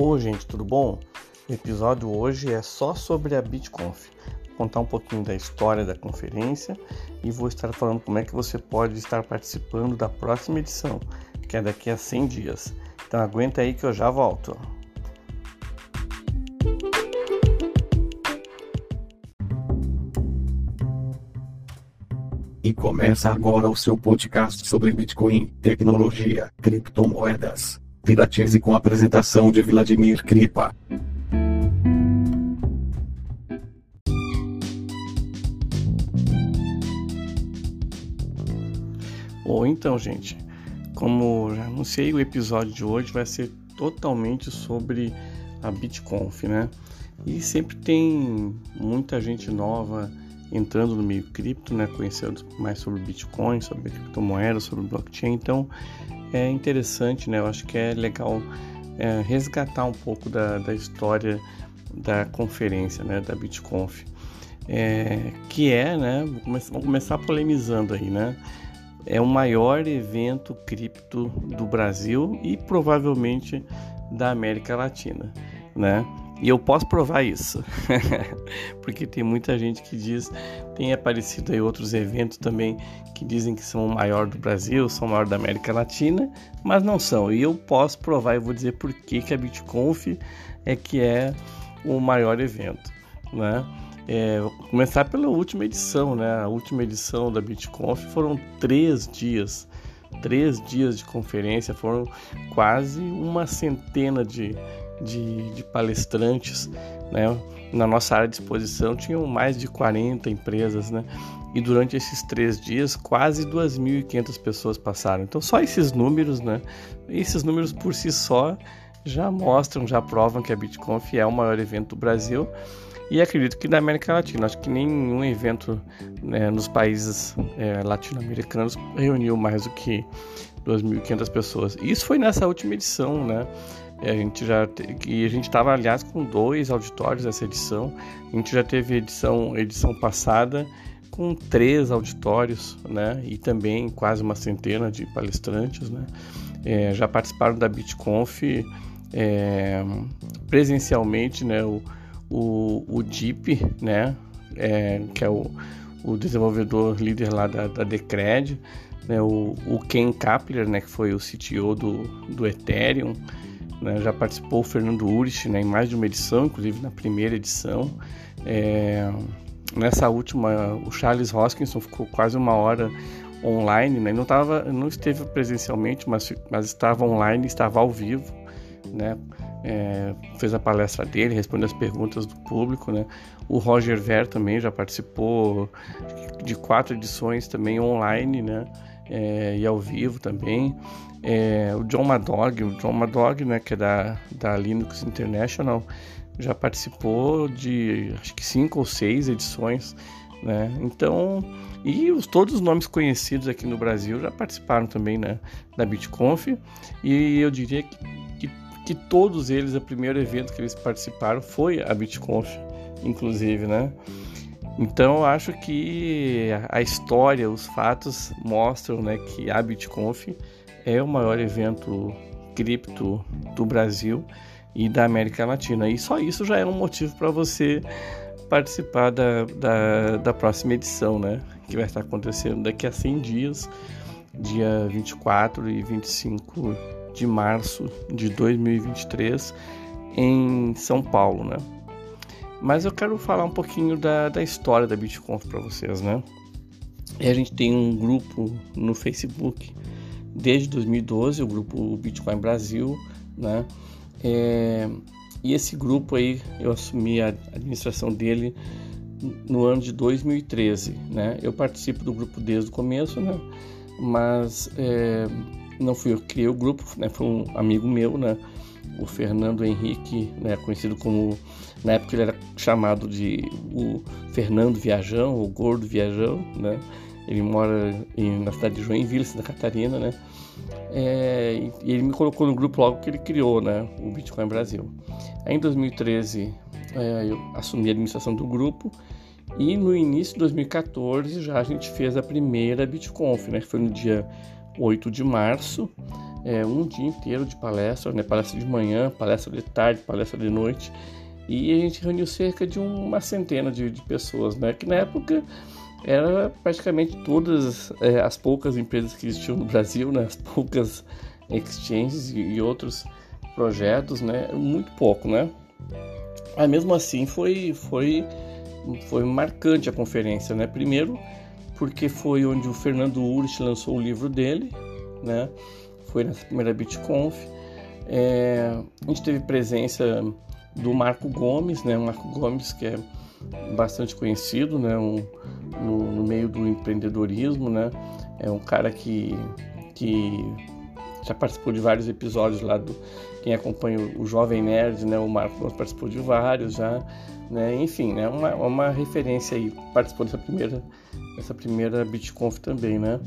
Oi, gente, tudo bom? O episódio hoje é só sobre a BitConf. Vou contar um pouquinho da história da conferência e vou estar falando como é que você pode estar participando da próxima edição, que é daqui a 100 dias. Então aguenta aí que eu já volto. E começa agora o seu podcast sobre Bitcoin, tecnologia, criptomoedas. Piratize com a apresentação de Vladimir Kripa. Ou então, gente, como já anunciei, o episódio de hoje vai ser totalmente sobre a BitConf, né? E sempre tem muita gente nova entrando no meio cripto, né, conhecendo mais sobre Bitcoin, sobre criptomoedas, sobre blockchain. Então é interessante, né? Eu acho que é legal é, resgatar um pouco da, da história da conferência, né, da BitConf, é, que é, né? Vamos começar, vamos começar polemizando aí, né? É o maior evento cripto do Brasil e provavelmente da América Latina, né? E eu posso provar isso, porque tem muita gente que diz, tem aparecido aí outros eventos também que dizem que são o maior do Brasil, são o maior da América Latina, mas não são. E eu posso provar e vou dizer por que, que a BitConf é que é o maior evento, né? É, vou começar pela última edição, né? A última edição da BitConf foram três dias, três dias de conferência, foram quase uma centena de de, de palestrantes, né? Na nossa área de exposição tinham mais de 40 empresas, né? E durante esses três dias, quase 2.500 pessoas passaram. Então, só esses números, né? Esses números por si só já mostram, já provam que a BitConf é o maior evento do Brasil e acredito que da América Latina. Acho que nenhum evento né, nos países é, latino-americanos reuniu mais do que 2.500 pessoas. Isso foi nessa última edição, né? A gente já e a gente estava aliás com dois auditórios nessa edição. A gente já teve edição edição passada com três auditórios, né? E também quase uma centena de palestrantes, né? É, já participaram da BitConf é, presencialmente, né? O, o, o Deep, né? É, que é o, o desenvolvedor líder lá da, da Decred, né? O, o Ken Kapler, né? Que foi o CTO do, do Ethereum. Né? Já participou o Fernando Urich né, em mais de uma edição, inclusive na primeira edição. É, nessa última, o Charles Hoskinson ficou quase uma hora online, né? não, tava, não esteve presencialmente, mas, mas estava online, estava ao vivo, né? É, fez a palestra dele, respondeu as perguntas do público, né? O Roger Ver também já participou de quatro edições também online, né? É, e ao vivo também. É, o John Madog, o John Madog, né, que é da, da Linux International, já participou de acho que cinco ou seis edições, né? Então, e os, todos os nomes conhecidos aqui no Brasil já participaram também né, da BitConf, e eu diria que, que, que todos eles, o primeiro evento que eles participaram foi a BitConf, inclusive, né? Então eu acho que a história, os fatos mostram né, que a BitConf é o maior evento cripto do Brasil e da América Latina. E só isso já é um motivo para você participar da, da, da, próxima edição, né? Que vai estar acontecendo daqui a 100 dias, dia 24 e 25 de março de 2023, em São Paulo, né? Mas eu quero falar um pouquinho da, da história da BitConf para vocês, né? E a gente tem um grupo no Facebook desde 2012, o grupo Bitcoin Brasil, né? É, e esse grupo aí, eu assumi a administração dele no ano de 2013, né? Eu participo do grupo desde o começo, né? Mas é, não fui eu que criei o grupo, né? Foi um amigo meu, né? O Fernando Henrique, né? Conhecido como na época ele era chamado de o Fernando Viajão, o Gordo Viajão, né? Ele mora em, na cidade de Joinville, Santa Catarina, né? É, e ele me colocou no grupo logo que ele criou, né? O Bitcoin Brasil. Aí, em 2013, é, eu assumi a administração do grupo e no início de 2014 já a gente fez a primeira BitConf, né? Que foi no dia 8 de março. é, um dia inteiro de palestra, né? Palestra de manhã, palestra de tarde, palestra de noite. E a gente reuniu cerca de uma centena de, de pessoas, né? Que na época era praticamente todas é, as poucas empresas que existiam no Brasil, né? As poucas exchanges e, e outros projetos, né? Muito pouco, né? Mas mesmo assim foi, foi, foi marcante a conferência, né? Primeiro porque foi onde o Fernando Urich lançou o livro dele, né? Foi nessa primeira BitConf. É, a gente teve presença do Marco Gomes, né? O Marco Gomes que é bastante conhecido, né? Um, no, no, meio do empreendedorismo, né? É um cara que, que já participou de vários episódios lá do quem acompanha o Jovem Nerd, né? O Marco participou de vários já, né? Enfim, né? Uma, uma referência aí, participou dessa primeira essa primeira BitConf também, né?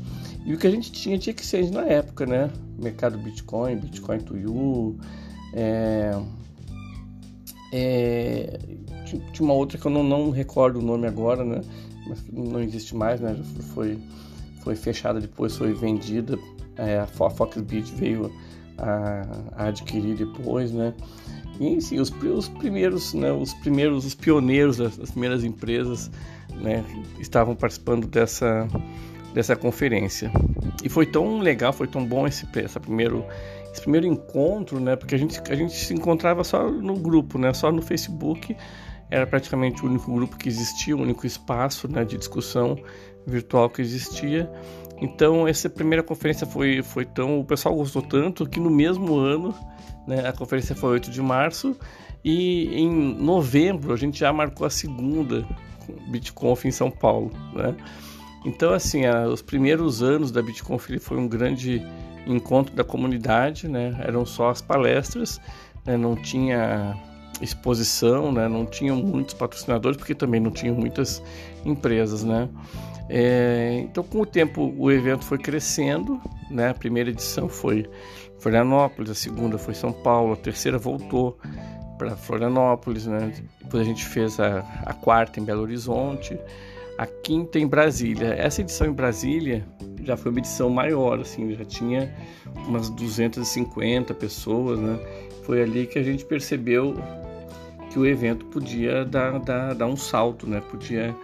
E o que a gente tinha tinha que ser na época, né? Mercado Bitcoin, Bitcoin to You, é, é, tinha uma outra que eu não, não recordo o nome agora, né? Mas não existe mais, né? Foi, foi fechada depois, foi vendida. É, a Foxbit veio a, a, adquirir depois, né? E sim, os, os primeiros, né? Os primeiros, os pioneiros, as, as primeiras empresas, né? Estavam participando dessa dessa conferência. E foi tão legal, foi tão bom esse, primeiro, esse primeiro encontro, né? Porque a gente, a gente se encontrava só no grupo, né? Só no Facebook. Era praticamente o único grupo que existia, o único espaço né, de discussão virtual que existia. Então essa primeira conferência foi, foi tão. O pessoal gostou tanto que no mesmo ano, né, a conferência foi 8 de março, e em novembro a gente já marcou a segunda BitConf em São Paulo. Né? Então, assim, a, os primeiros anos da BitConf foi um grande encontro da comunidade, né? Eram só as palestras, né? não tinha exposição, né? Não tinham muitos patrocinadores porque também não tinham muitas empresas, né? É, então, com o tempo, o evento foi crescendo, né? A primeira edição foi Florianópolis, a segunda foi São Paulo, a terceira voltou para Florianópolis, né? Depois a gente fez a, a quarta em Belo Horizonte, a quinta em Brasília. Essa edição em Brasília já foi uma edição maior, assim, já tinha umas 250 pessoas, né? Foi ali que a gente percebeu que o evento podia dar, dar, dar um salto, né? Podia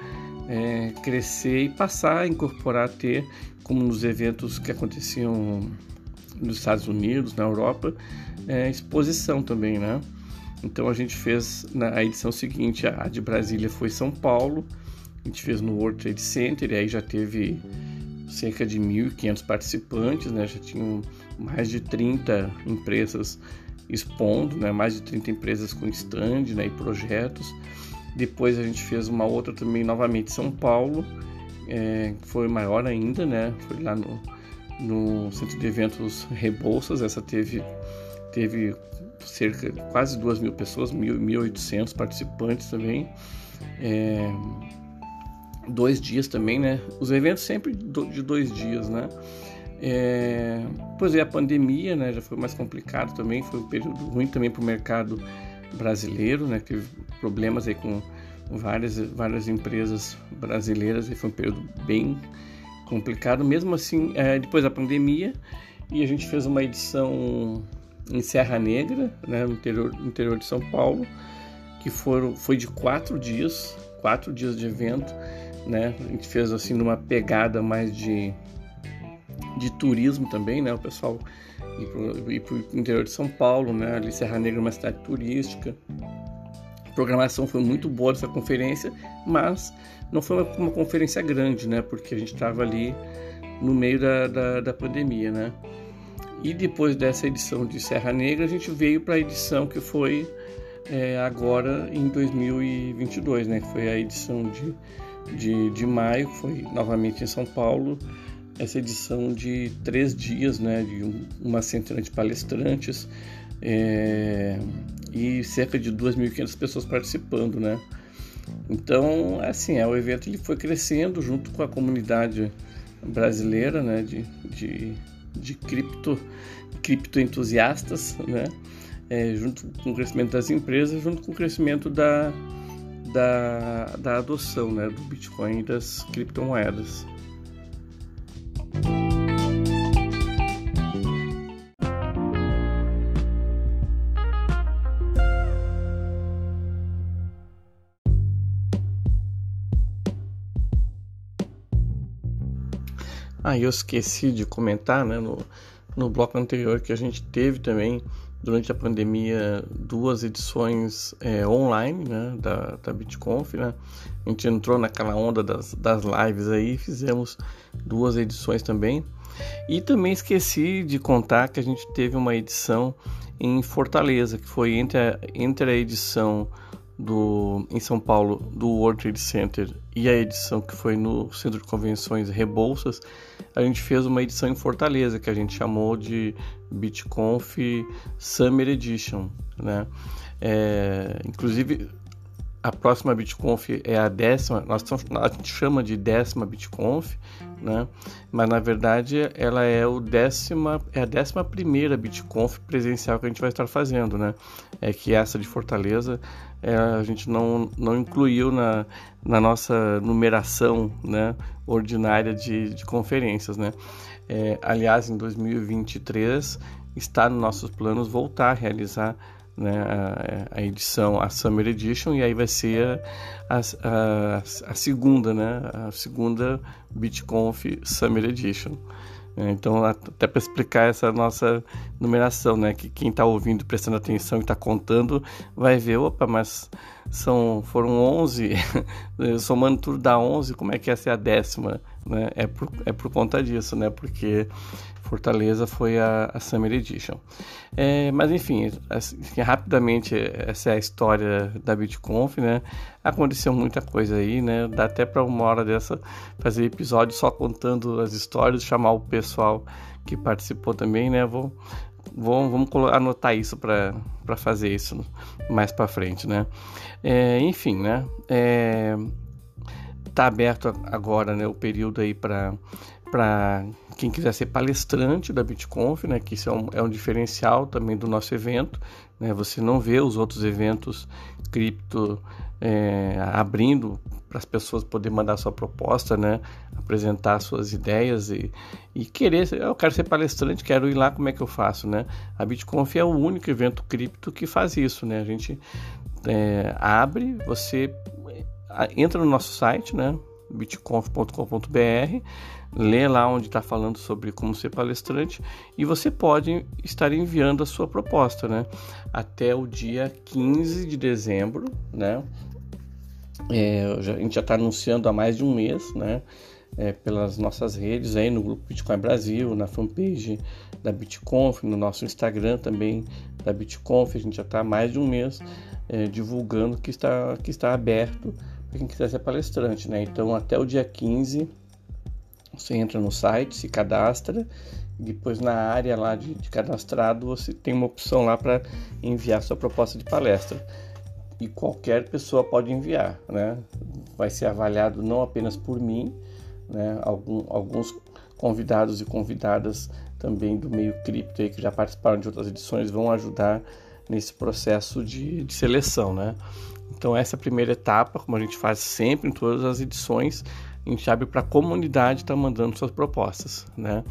é, crescer e passar a incorporar, ter, como nos eventos que aconteciam nos Estados Unidos, na Europa, é, exposição também, né? Então a gente fez na edição seguinte, a de Brasília foi São Paulo, a gente fez no World Trade Center e aí já teve cerca de 1.500 participantes, né? Já tinham mais de 30 empresas expondo, né? Mais de 30 empresas com stand, né? E projetos. Depois a gente fez uma outra também novamente em São Paulo, é, foi maior ainda, né? Foi lá no, no centro de eventos Rebouças. Essa teve teve cerca quase duas mil pessoas, 1.800 participantes também. É, dois dias também, né? Os eventos sempre de dois dias, né? É, pois é, a pandemia, né? Já foi mais complicado também, foi um período ruim também para o mercado brasileiro, né? Teve problemas aí com várias, várias empresas brasileiras, e foi um período bem complicado. Mesmo assim, é, depois da pandemia, e a gente fez uma edição em Serra Negra, né? No interior, interior de São Paulo, que foram, foi de quatro dias, quatro dias de evento né? A gente fez assim numa pegada mais de, de turismo também, né? O pessoal ir para o interior de São Paulo, né? Ali Serra Negra é uma cidade turística. A programação foi muito boa dessa conferência, mas não foi uma, uma conferência grande, né? Porque a gente estava ali no meio da, da, da pandemia, né? E depois dessa edição de Serra Negra, a gente veio para a edição que foi é, agora em 2022, né? Que foi a edição de de, de maio, foi novamente em São Paulo, essa edição de três dias, né, de um, uma centena de palestrantes é, e cerca de 2.500 pessoas participando, né. Então, assim, é, o evento ele foi crescendo junto com a comunidade brasileira, né, de, de, de cripto, cripto entusiastas, né, é, junto com o crescimento das empresas, junto com o crescimento da, da, da adoção né, do Bitcoin e das criptomoedas. Ah, eu esqueci de comentar, né, no, no bloco anterior que a gente teve também durante a pandemia duas edições é, online né, da, da BitConf. Né? A gente entrou naquela onda das, das lives aí, fizemos duas edições também. E também esqueci de contar que a gente teve uma edição em Fortaleza, que foi entre a, entre a edição do, em São Paulo do World Trade Center e a edição que foi no Centro de Convenções Rebouças, a gente fez uma edição em Fortaleza que a gente chamou de BitConf Summer Edition, né? É, inclusive a próxima BitConf é a décima, nós a gente chama de décima BitConf, né? Mas na verdade ela é o décima, é a décima primeira BitConf presencial que a gente vai estar fazendo, né? É que essa de Fortaleza é, a gente não, não incluiu na, na nossa numeração, né? Ordinária de, de conferências, né? É, aliás, em 2023 está nos nossos planos voltar a realizar né, a, a, edição, a Summer Edition, e aí vai ser a, a, a segunda, né, a segunda BitConf Summer Edition. É, então, até para explicar essa nossa numeração, né, que quem está ouvindo, prestando atenção e está contando, vai ver, opa, mas são, foram 11, somando tudo dá 11, como é que essa é a décima? Né? É, por, é por conta disso, né, porque Fortaleza foi a, a Summer Edition. É, mas enfim, assim, rapidamente essa é a história da BitConf, né? Aconteceu muita coisa aí, né? Dá até para uma hora dessa fazer episódio só contando as histórias, chamar o pessoal que participou também, né? Vou, vou vamos anotar isso para fazer isso mais para frente, né? É, enfim, né? É, tá aberto agora, né? O período aí para para quem quiser ser palestrante da BitConf, né, que isso é um, é um diferencial também do nosso evento, né, você não vê os outros eventos cripto é, abrindo para as pessoas poderem mandar sua proposta, né, apresentar suas ideias e, e querer, eu quero ser palestrante, quero ir lá, como é que eu faço, né? A BitConf é o único evento cripto que faz isso, né? A gente é, abre, você entra no nosso site, né, bitconf.com.br lê lá onde está falando sobre como ser palestrante e você pode estar enviando a sua proposta, né? Até o dia 15 de dezembro, né? É, a gente já está anunciando há mais de um mês, né? É, pelas nossas redes aí no grupo Bitcoin Brasil, na fanpage da BitConf, no nosso Instagram também da BitConf, a gente já está há mais de um mês é, divulgando que está, que está aberto para quem quiser ser palestrante, né? Então até o dia 15 você entra no site, se cadastra, depois na área lá de, de cadastrado você tem uma opção lá para enviar sua proposta de palestra. E qualquer pessoa pode enviar, né? Vai ser avaliado não apenas por mim, né? Algum, alguns convidados e convidadas também do meio cripto aí que já participaram de outras edições vão ajudar nesse processo de, de seleção, né? Então essa é a primeira etapa, como a gente faz sempre em todas as edições, a gente abre para a comunidade estar tá mandando suas propostas, né?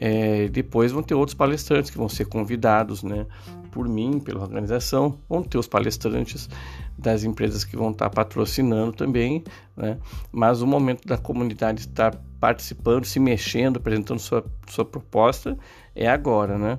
É, depois vão ter outros palestrantes que vão ser convidados, né? Por mim, pela organização, vão ter os palestrantes das empresas que vão estar tá patrocinando também, né? Mas o momento da comunidade estar participando, se mexendo, apresentando sua, sua proposta é agora, né?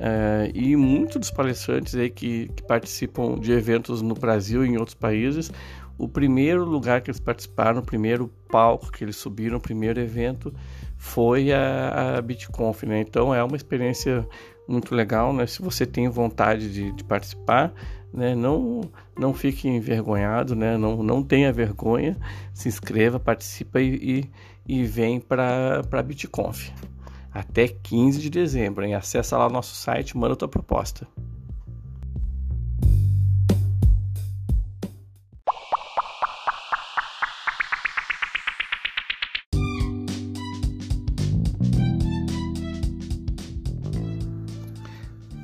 É, e muitos dos palestrantes aí que, que participam de eventos no Brasil e em outros países o primeiro lugar que eles participaram, o primeiro palco que eles subiram, o primeiro evento foi a, a BitConf, né? Então é uma experiência muito legal, né? Se você tem vontade de, de participar, né? Não, não fique envergonhado, né? Não, não tenha vergonha, se inscreva, participa e, e, e vem para a BitConf. Até 15 de dezembro, hein? Acesse lá o nosso site, manda tua proposta.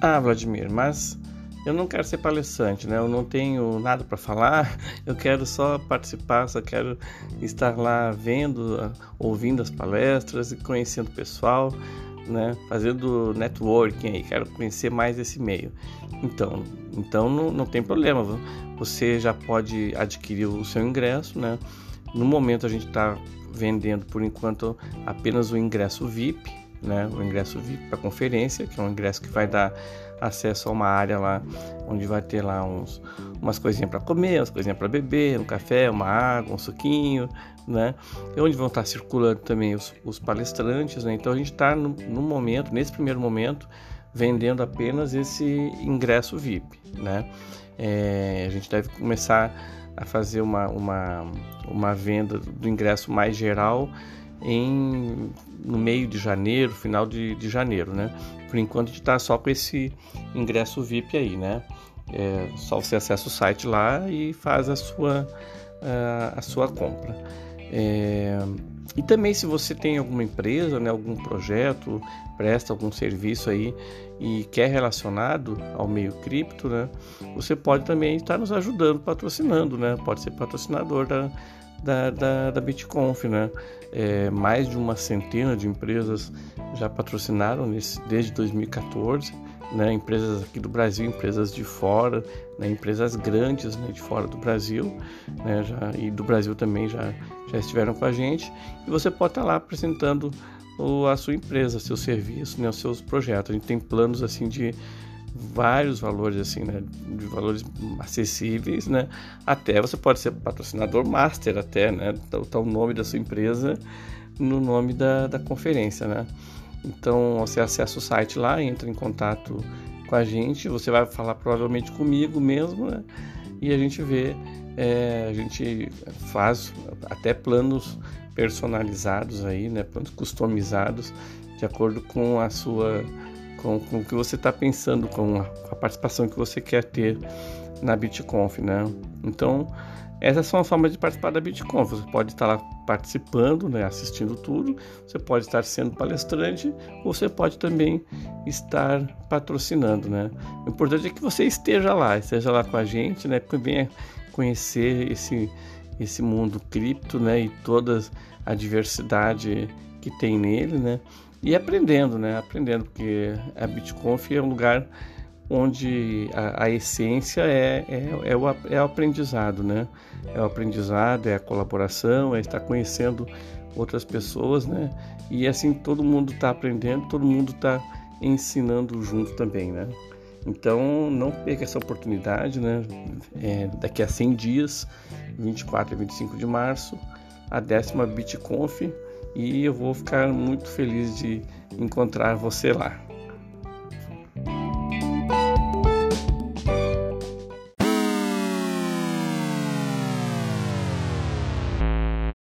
Ah, Vladimir, mas eu não quero ser palestrante, né? Eu não tenho nada para falar, eu quero só participar, só quero estar lá vendo, ouvindo as palestras e conhecendo o pessoal, né? Fazendo networking aí, quero conhecer mais esse meio. Então, então não, não tem problema, você já pode adquirir o seu ingresso, né? No momento a gente está vendendo por enquanto apenas o ingresso VIP, né? O ingresso VIP para conferência, que é um ingresso que vai dar acesso a uma área lá onde vai ter lá uns, umas coisinhas para comer, umas coisinhas para beber, um café, uma água, um suquinho, né? E onde vão estar circulando também os, os palestrantes, né? Então a gente está no, no, momento, nesse primeiro momento, vendendo apenas esse ingresso VIP, né? É, a gente deve começar a fazer uma, uma, uma venda do ingresso mais geral em no meio de janeiro, final de, de janeiro, né? Por enquanto a gente está só com esse ingresso VIP aí, né? É só você acessa o site lá e faz a sua, a, a sua compra. É, e também se você tem alguma empresa, né, algum projeto, presta algum serviço aí e quer relacionado ao meio cripto, né, você pode também estar nos ajudando, patrocinando, né, pode ser patrocinador da, da, da, da BitConf, né? É, mais de uma centena de empresas já patrocinaram nesse, desde 2014, né? Empresas aqui do Brasil, empresas de fora, né? empresas grandes né? de fora do Brasil, né? Já, e do Brasil também já, já estiveram com a gente. E você pode estar lá apresentando o, a sua empresa, seu serviço, né? os seus projetos. A gente tem planos assim de vários valores assim, né, de valores acessíveis, né, até você pode ser patrocinador master até, né, tá, o nome da sua empresa no nome da, da conferência, né. Então você acessa o site lá, entra em contato com a gente, você vai falar provavelmente comigo mesmo, né, e a gente vê, é, a gente faz até planos personalizados aí, né, planos customizados de acordo com a sua com, com o que você está pensando, com a, a, participação que você quer ter na BitConf, né? Então, essas são as formas de participar da BitConf. Você pode estar lá participando, né, assistindo tudo, você pode estar sendo palestrante, ou você pode também estar patrocinando, né? O importante é que você esteja lá, esteja lá com a gente, né, venha conhecer esse esse mundo cripto, né, e toda a diversidade que tem nele, né? E aprendendo, né? Aprendendo, porque a BitConf é um lugar onde a, a essência é, é, é, o, é o aprendizado, né? É o aprendizado, é a colaboração, é estar conhecendo outras pessoas, né? E assim todo mundo está aprendendo, todo mundo está ensinando junto também, né? Então não perca essa oportunidade, né? É, daqui a 100 dias, 24 e 25 de março, a décima BitConf e eu vou ficar muito feliz de encontrar você lá.